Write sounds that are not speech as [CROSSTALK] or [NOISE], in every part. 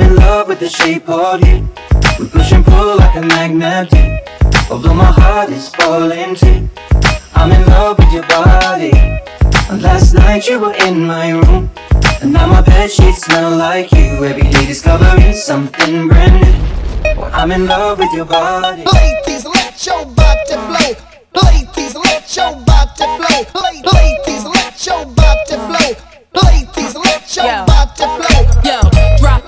I'm in love with the shape of you. We push and pull like a magnet. do. Although my heart is falling too. I'm in love with your body. And last night you were in my room. And now my bed sheets smell like you. Every day discovering something brand new. I'm in love with your body. Ladies, let your body flow. Ladies, let your body flow. Ladies, let your body flow. Ladies, let your body flow. Yo, drop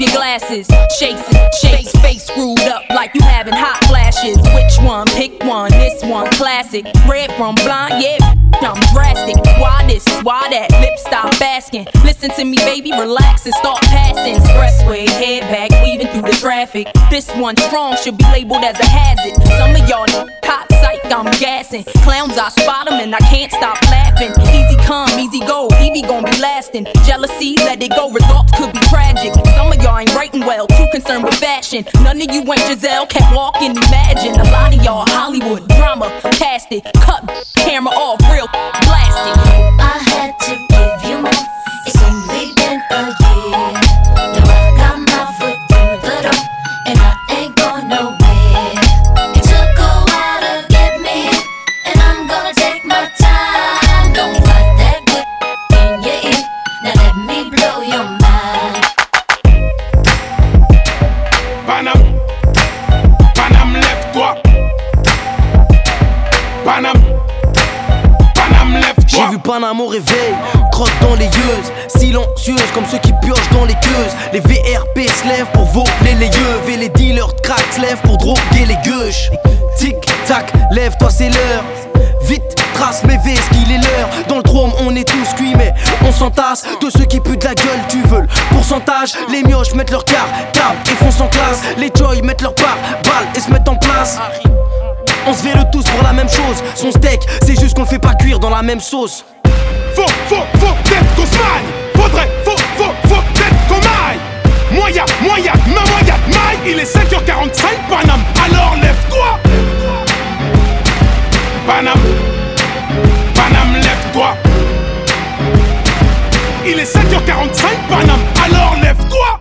your glasses, chase it, shakes, face screwed up like you having hot flashes. Which one? Pick one. This one, classic. Red from blind, yeah. I'm drastic. Why this? Why that? Lip stop asking. Listen to me, baby, relax and start passing. Expressway, head back, weaving through the traffic. This one strong should be labeled as a hazard. Some of y'all hot psych, I'm gassing. Clowns, I spot 'em and I can't stop laughing. Easy come, easy go, Evie gon' be lasting. Jealousy, let it go, results could be tragic. Some of y'all ain't writing well, too concerned with fashion. None of you ain't Giselle, can't walk and imagine. A lot of y'all Hollywood drama, cast it, cut camera off, real blasted. I had to Paname au réveil, crotte dans les yeux, silencieuse comme ceux qui piochent dans les queues. Les VRP se lèvent pour voler les yeux, et les dealers de crack se lèvent pour droguer les gueuches. Tic tac, lève-toi, c'est l'heure. Vite, trace mes ves qu'il est l'heure. Dans le trône, on est tous cuits, mais on s'entasse de ceux qui puent de la gueule. Tu veux le pourcentage Les mioches mettent leur car, câble et foncent en classe. Les joy mettent leur part, balle et se mettent en place. On se le tous pour la même chose. Son steak, c'est juste qu'on le fait pas cuire dans la même sauce. Faut, faut, faut peut-être qu'on se maille. Faudrait, faut, faut, faut peut-être qu'on aille. Moya, moya, ma moya, maille. Il est 5h45, Panam. Alors lève-toi. Panam, Panam, lève-toi. Il est 5h45, Panam. Alors lève-toi.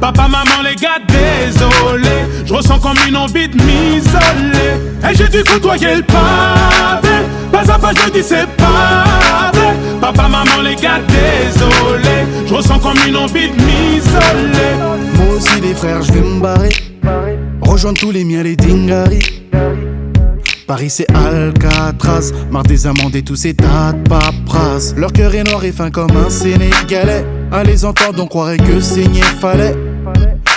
Papa, maman, les gars, désolé. Je ressens comme une envie de m'isoler. Et j'ai dû côtoyer le pavé. Pas à pas, je dis c'est pas. Papa, maman, les gars, désolé. Je ressens comme une envie de m'isoler. Moi aussi les frères, je vais me barrer. Rejoindre tous les miens, les dingaris. Paris c'est Alcatraz, marre des amendes et tous ces tas de paperasse. Leur cœur est noir et fin comme un Sénégalais. À les entendre, on croirait que saigner fallait.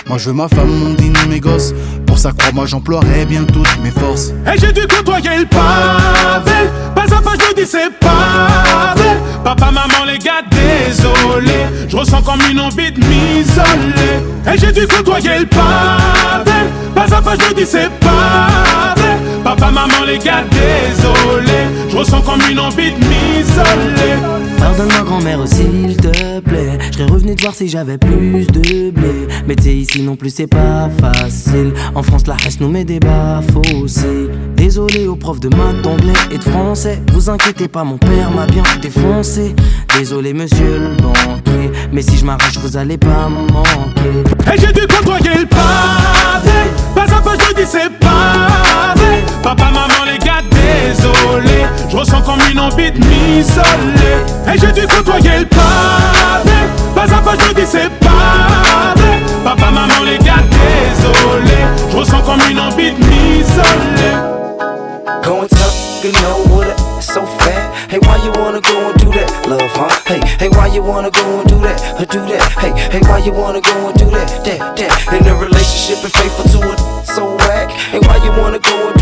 Moi je veux ma femme, mon dîner, mes gosses. Pour ça, crois-moi, j'emploierai bien toutes mes forces. Et j'ai dû côtoyer le pavé. Pas à pas, je dis c'est pas vrai. Papa, maman, les gars, désolé. Je ressens comme une envie de m'isoler. Et j'ai dû côtoyer le pavé. Pas à pas, je dis c'est pas vrai. Papa, maman, les gars, désolé. Je ressens comme une envie de m'isoler. Pardonne-moi grand-mère s'il te plaît Je revenu te voir si j'avais plus de blé Mais t'sais ici non plus c'est pas facile En France la reste nous met des baffes aussi Désolé aux profs de maths, d'anglais et de français Vous inquiétez pas mon père m'a bien défoncé Désolé monsieur le banquier Mais si je m'arrache vous allez pas me manquer Et j'ai dû côtoyer le pavé. Pas à pas, je dis c'est pavé. Papa, maman, les gars, désolé. Je ressens comme une envie de m'isoler. Et j'ai dû côtoyer le pavé. Pas à pas, je dis c'est pavé. Papa, maman, les gars, désolé. Je ressens comme une envie de m'isoler. Going tough, you know what it, so fat. Hey, why you wanna go and do that, love, huh? Hey, hey, why you wanna go and do that, or do that? Hey, hey, why you wanna go and do that, that, that? In a relationship and faithful to it, so whack. Hey, why you wanna go and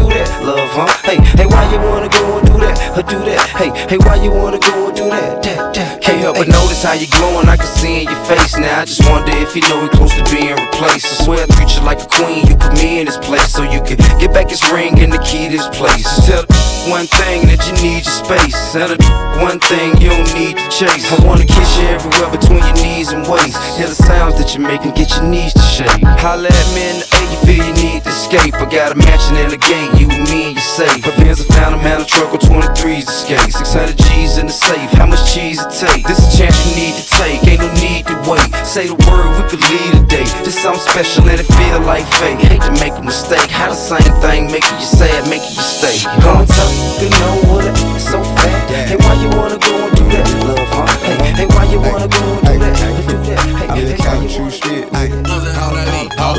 love, huh? Hey, hey, why you wanna go and do that, or do that? Hey, hey, why you wanna go and do that, that, that? Can't help but notice how you're glowing, I can see in your face now. I just wonder if you know we close to being replaced. I swear I treat you like a queen, you put me in this place so you can get back this ring and the key to this place. Tell one thing that you need your space, the one thing you don't need to chase. I wanna kiss you everywhere between your knees and waist. Hear the sounds that you're making, get your knees to shake. Holla at me in the you feel you need to escape. I got a mansion in the gate, you and me and you safe. My pins are found, a man, a truck on 23's escape. 600 G's in the safe, how much cheese it take? This a chance you need to take, ain't no need to wait. Say the word, we could lead a day. This something special and it feel like fate. Hate to make a mistake, how the same thing making you sad, making you stay. Going tough, you know what it, it's so fat. Hey, why you wanna go and do that, love, huh? Hey, hey, why you wanna go and do that, do that? Hey, I'm hey, just why counting you true wanna shit. All, all the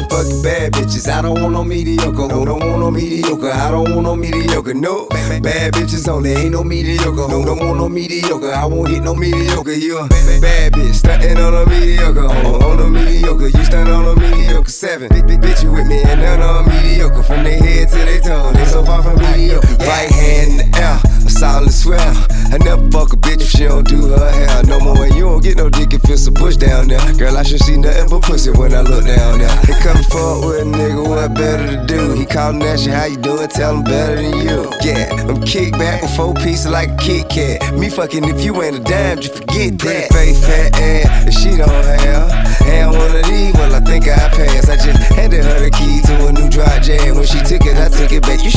fucking bad bitches. I don't want no mediocre. Who don't want no mediocre? I don't want no mediocre. No bad bitches only. Ain't no mediocre. Who don't want no mediocre? I won't hit no mediocre. You a bad bitch stunting on a mediocre. On, on a mediocre. You stunt on a mediocre. Seven big, big bitch you with me and none on mediocre. From their head to their toe. They so far from mediocre. Right hand in the air. Solid swell. I never fuck a bitch if she don't do her hair. No more. And you don't get no dick if it's a bush down there. Girl, I should see nothing but pussy when I look down there. They come fuck with a nigga, what better to do? He callin' at how you doing? Tell him better than you. Yeah, I'm kick back with four pieces like a Kit Kat. Me fucking if you ain't a dime, just forget that. Face fat ass, and she don't have. Had one of these, well, I think I passed. I just handed her the key to a new dry jam. When she took it, I took it back. You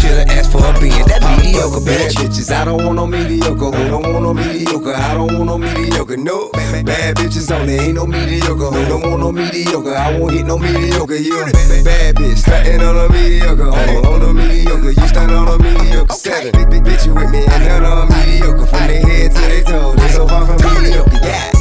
bad bitches. I don't want no mediocre. Who don't want no mediocre? I don't want no mediocre. No bad bitches only. Ain't no mediocre. Who don't want no mediocre? I won't hit no mediocre. You bad bitch stunting on a mediocre. On, on a mediocre. You stunt on a mediocre. Seven bitch you with me and none on mediocre. From their head to their toe. They so far from mediocre. Yeah.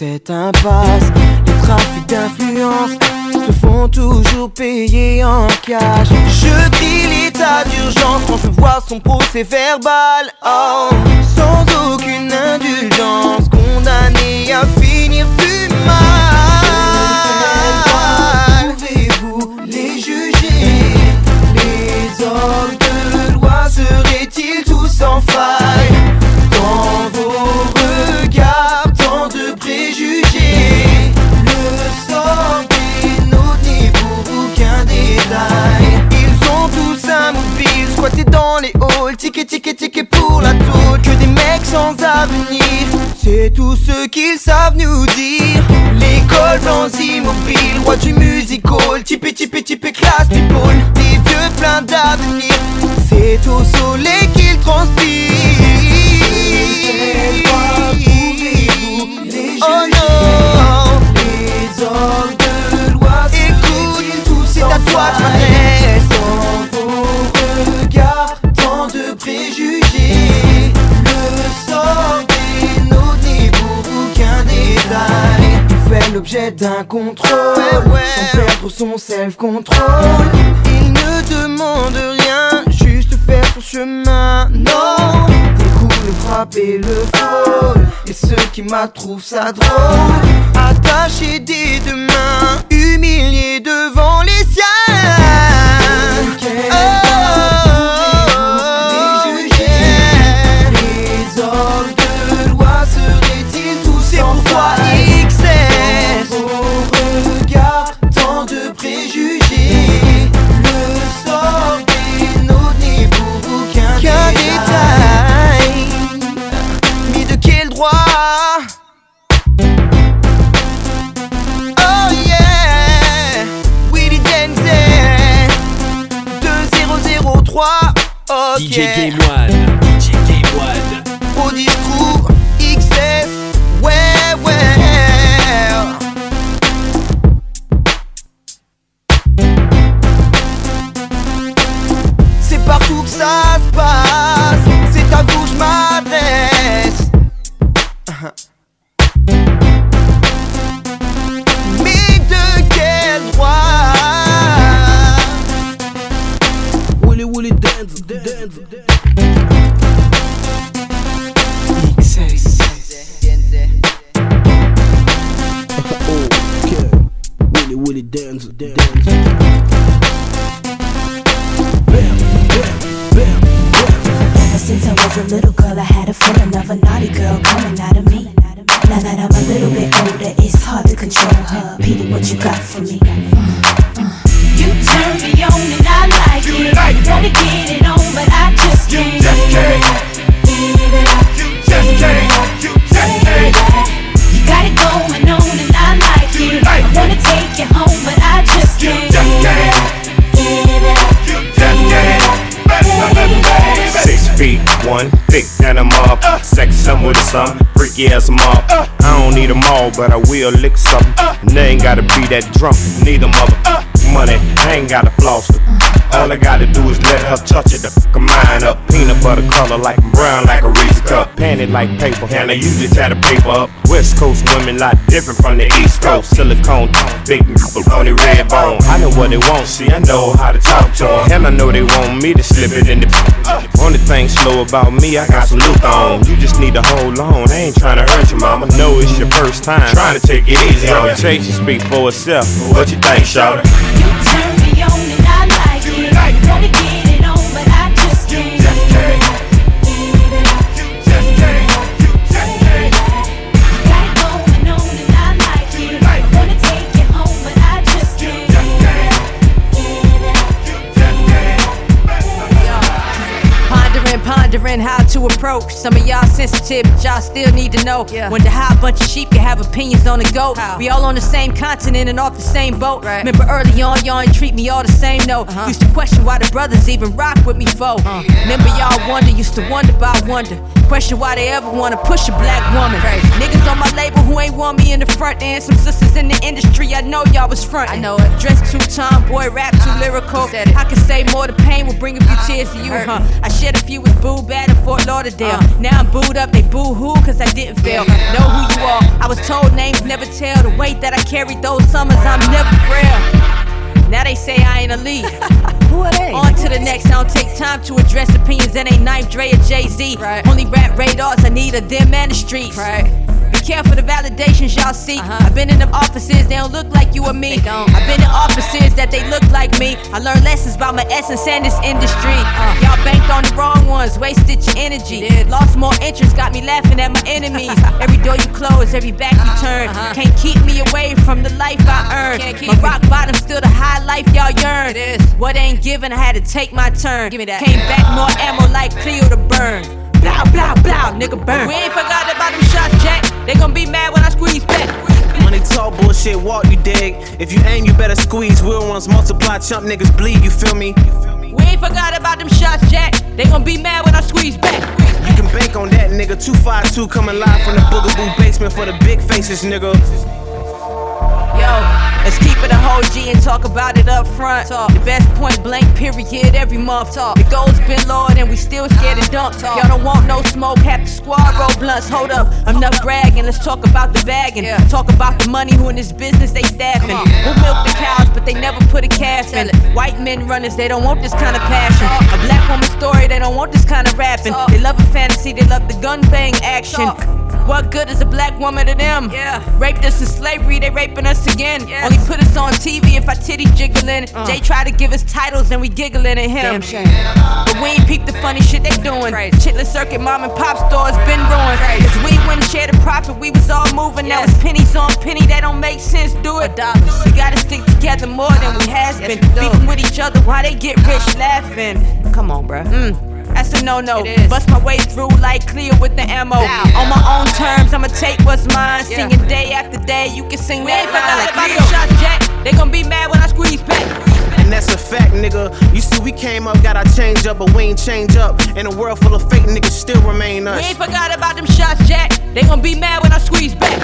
cette impasse Les trafics d'influence se font toujours payer en cash. Je crie l'état d'urgence quand je vois son procès verbal. Oh, Sans aucune indulgence ticket, ticket pour la tour. Que des mecs sans avenir. C'est tout ce qu'ils savent nous dire. L'école blanc immobile Roi du musical Tipé, tipé, tipé, classe du pôle Des vieux pleins d'avenir. C'est au soleil qu'ils transpirent. L'objet d'un contrôle, sans perdre son self-control. Il ne demande rien, juste faire son chemin. Non, des coups, le frapper, le frôle. Et ceux qui m'attrouvent ça drôle. Attachés des deux mains, humiliés devant les siens. Les DJ Game One. A little bit older, it's hard to control her. Petey, what you got for me? You turn me on and I like it. Wanna get it on, but I just can't. Give it one thick than mob. Sex some with some. freaky ass mob. I don't need them all, but I will lick something. And they ain't gotta be that drunk, neither mother. Money, I ain't gotta floss it. All I gotta do is let her touch it, the fuck of mine up. Peanut butter color like I'm brown, like a Reese cup. Panted like paper, and I usually tie the paper up. West Coast women lot different from the East Coast. Silicone, big nipple, pony red bone. I know what they want, see, I know how to talk to them. And I know they want me to slip it in the. Only thing slow about me, I got some loot on. You just need to hold on, I ain't trying to hurt you, mama. Know it's your first time, trying to take it easy on you. Reputation speak for itself. What you think, Shawty? You turn me on and I like it. How to approach. Some of y'all sensitive, but y'all still need to know. Wonder how a bunch of sheep can have opinions on the goat. We all on the same continent and off the same boat. Remember early on, y'all ain't treat me all the same, no. Uh-huh. Used to question why the brothers even rock with me, foe. Remember y'all wonder, used to wonder about wonder. Question why they ever wanna push a black woman. Niggas on my label who ain't want me in the front, and some sisters in the industry, I know y'all was front. I know it. Dressed too tomboy, rap too uh-huh. lyrical. I can say more, the pain will bring a few uh-huh. tears to you, huh? I shed a few with Boo Bad in Fort Lauderdale. Uh-huh. Now I'm booed up, they boo hoo, cause I didn't fail. Know who you are. I was told names never tell. The weight that I carried those summers, I'm never frail. Now they say I ain't a lead. [LAUGHS] Who are they? On to the next. I don't take time to address opinions that ain't Knife Dre or Jay Z. Only rap radars, I need a them and the streets. Right. Be for the validations y'all see. Uh-huh. I've been in them offices, they don't look like you or me. I've been in offices that they look like me. I learned lessons about my essence and this industry. Uh. Y'all banked on the wrong ones, wasted your energy. Lost more interest, got me laughing at my enemies. [LAUGHS] every door you close, every back you uh-huh. turn. Uh-huh. Can't keep me away from the life I earned. My rock bottom still the high life y'all yearn. What ain't given, I had to take my turn. Give me that. Came back more ammo like Cleo to burn. Blah, blah, blah, nigga burn. We ain't forgot about them shots, Jack. They gon' be mad when I squeeze back. Money talk, bullshit walk, you dig. If you aim, you better squeeze. Real ones multiply, chump niggas bleed, you feel me? We ain't forgot about them shots, Jack. They gon' be mad when I squeeze back. You can bank on that, nigga. 252 coming live from the Boogaboo basement for the big faces, nigga. Let's keep it a whole G and talk about it up front. Talk. The best point blank period every month. Talk. The goals been lowered and we still scared to dump. Talk. Y'all don't want no smoke, have the squad roll blunts. Hold up, enough bragging. Let's talk about the bagging. Yeah. Talk about the money who in this business they staffing. We'll milk the cows, but they never put a calf in. it. White men runners, they don't want this kind of passion. A black woman story, they don't want this kind of rapping. They love a fantasy, they love the gun bang action. What good is a black woman to them? Yeah. Raped us in slavery, they raping us again. Only put us on TV if our titties jiggling. Jay try to give us titles and we giggling at him. Damn shame. But we ain't peep the funny shit they doing. Chitlin circuit, mom and pop stores been ruined. Cause we wouldn't share the profit, we was all moving. Now it's pennies on penny, that don't make sense. Do it. We gotta stick together more than we has been. Beefing with each other while they get rich laughing. Come on, bruh. Mm. That's a no-no. Bust my way through like clear with the ammo. On my own terms, I'ma take what's mine. Singing day after day, you can sing We that ain't forgot like about Leo shots, Jack. They gon' be mad when I squeeze back. And that's a fact, nigga. You see, we came up, got our change up, but we ain't change up. In a world full of fake niggas, still remain us. We ain't forgot about them shots, Jack. They gon' be mad when I squeeze back.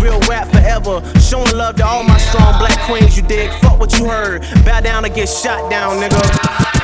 Real rap forever. Showing love to all my strong black queens, you dig? Fuck what you heard. Bow down or get shot down, nigga.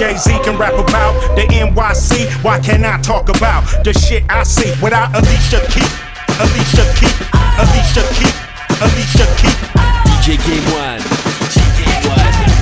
Jay Z can rap about the NYC, why can't I talk about the shit I see without Alicia Keys? Alicia Keys, Alicia Keys, Alicia Keys. DJ Game One. DJ Game One.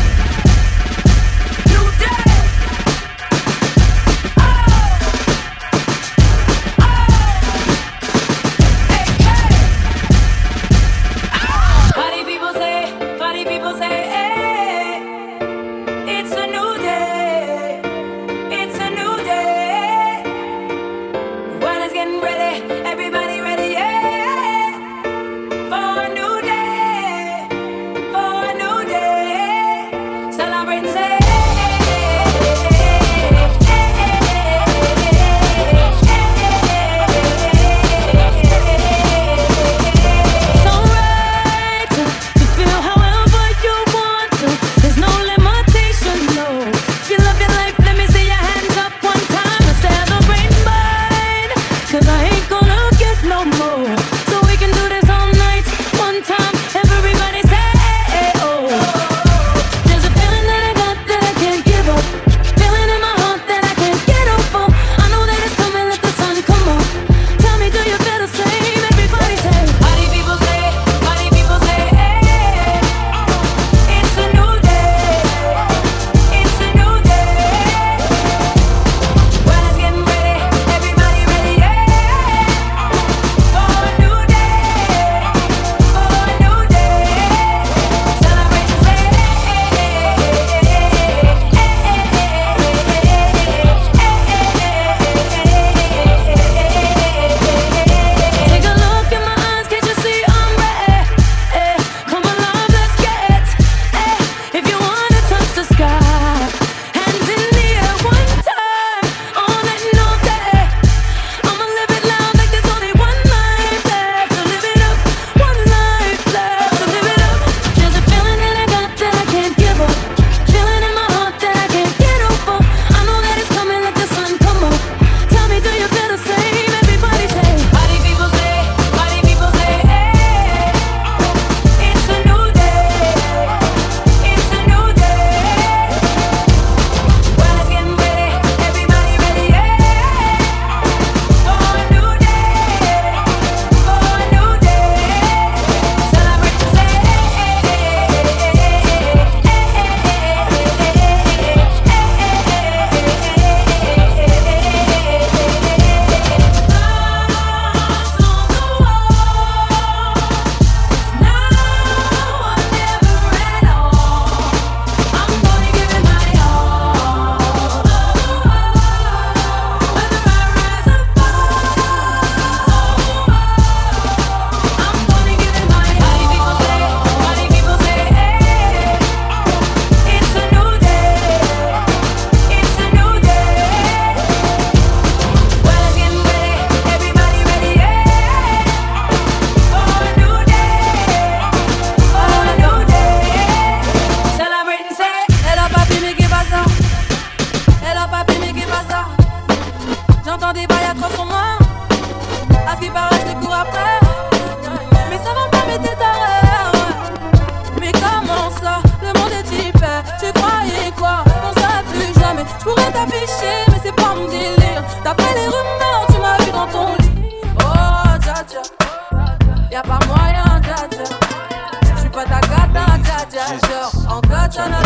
D'après les rumeurs, tu m'as vu dans ton lit. Oh, dja dja. Y'a pas moyen, dja dja. J'suis pas ta gata, dja dja. Genre, en katana,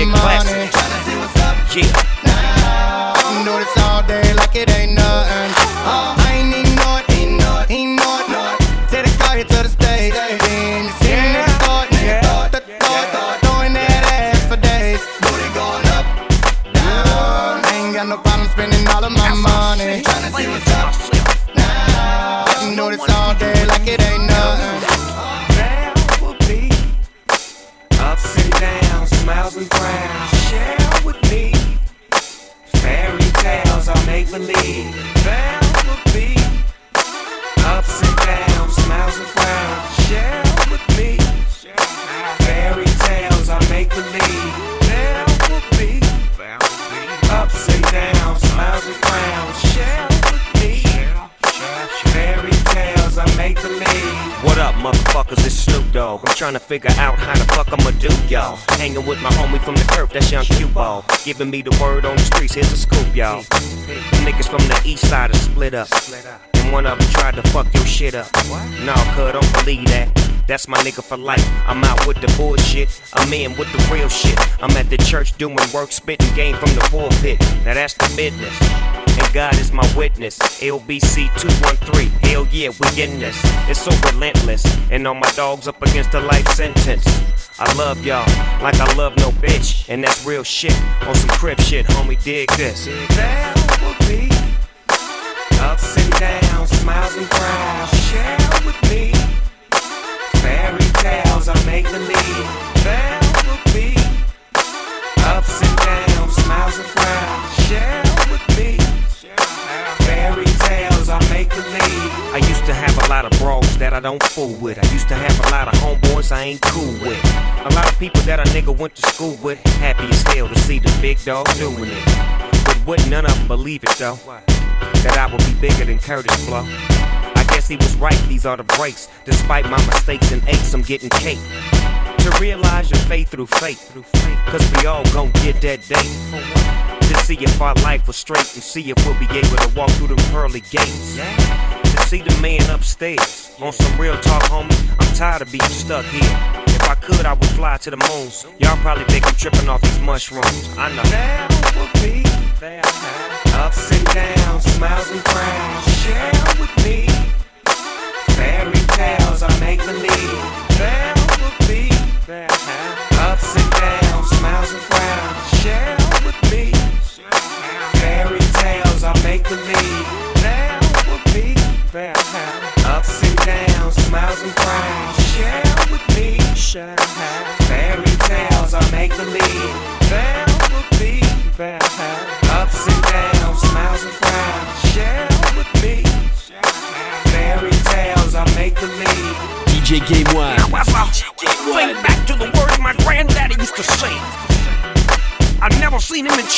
spending all 90s of money. classic. See what's up Yeah. believe. Now would be ups and downs, smiles and frowns. Share with me fairy tales I make believe. What up, motherfuckers? It's Snoop Dogg. I'm trying to figure out how the fuck I'ma do, y'all. Hanging with my homie from the curb, that's young Q-Ball. Giving me the word on the streets, here's a scoop, y'all. Niggas from the east side are split up. One of them tried to fuck your shit up. Nah, cuz, don't believe that. That's my nigga for life. I'm out with the bullshit. I'm in with the real shit. I'm at the church doing work, spitting game from the pulpit. Now that's the business. And God is my witness. LBC 213. Hell yeah, we in this. It's so relentless. And all my dogs up against a life sentence. I love y'all like I love no bitch. And that's real shit. On some crib shit, homie, dig this. Will be ups and downs, smiles and frowns. Share with me fairy tales I make believe. There will be ups and downs, smiles and frowns. Share with me fairy tales I make believe. I used to have a lot of bros that I don't fool with. I used to have a lot of homeboys I ain't cool with. A lot of people that a nigga went to school with. Happy as hell to see the big dog doing it. But wouldn't none of them believe it though. That I would be bigger than Kurtis Blow. I guess he was right, these are the breaks. Despite my mistakes and aches, I'm getting cake. To realize your faith through faith. Cause we all gon' get that day. To see if our life was straight and see if we'll be able to walk through them pearly gates. To see the man upstairs. On some real talk, homie, I'm tired of being stuck here. If I could, I would fly to the moon. Y'all probably think I'm tripping off these mushrooms. I know. There will be ups and downs, smiles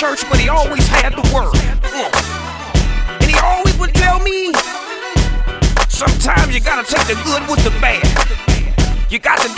church, but he always had the word. And he always would tell me, sometimes you gotta take the good with the bad. You got to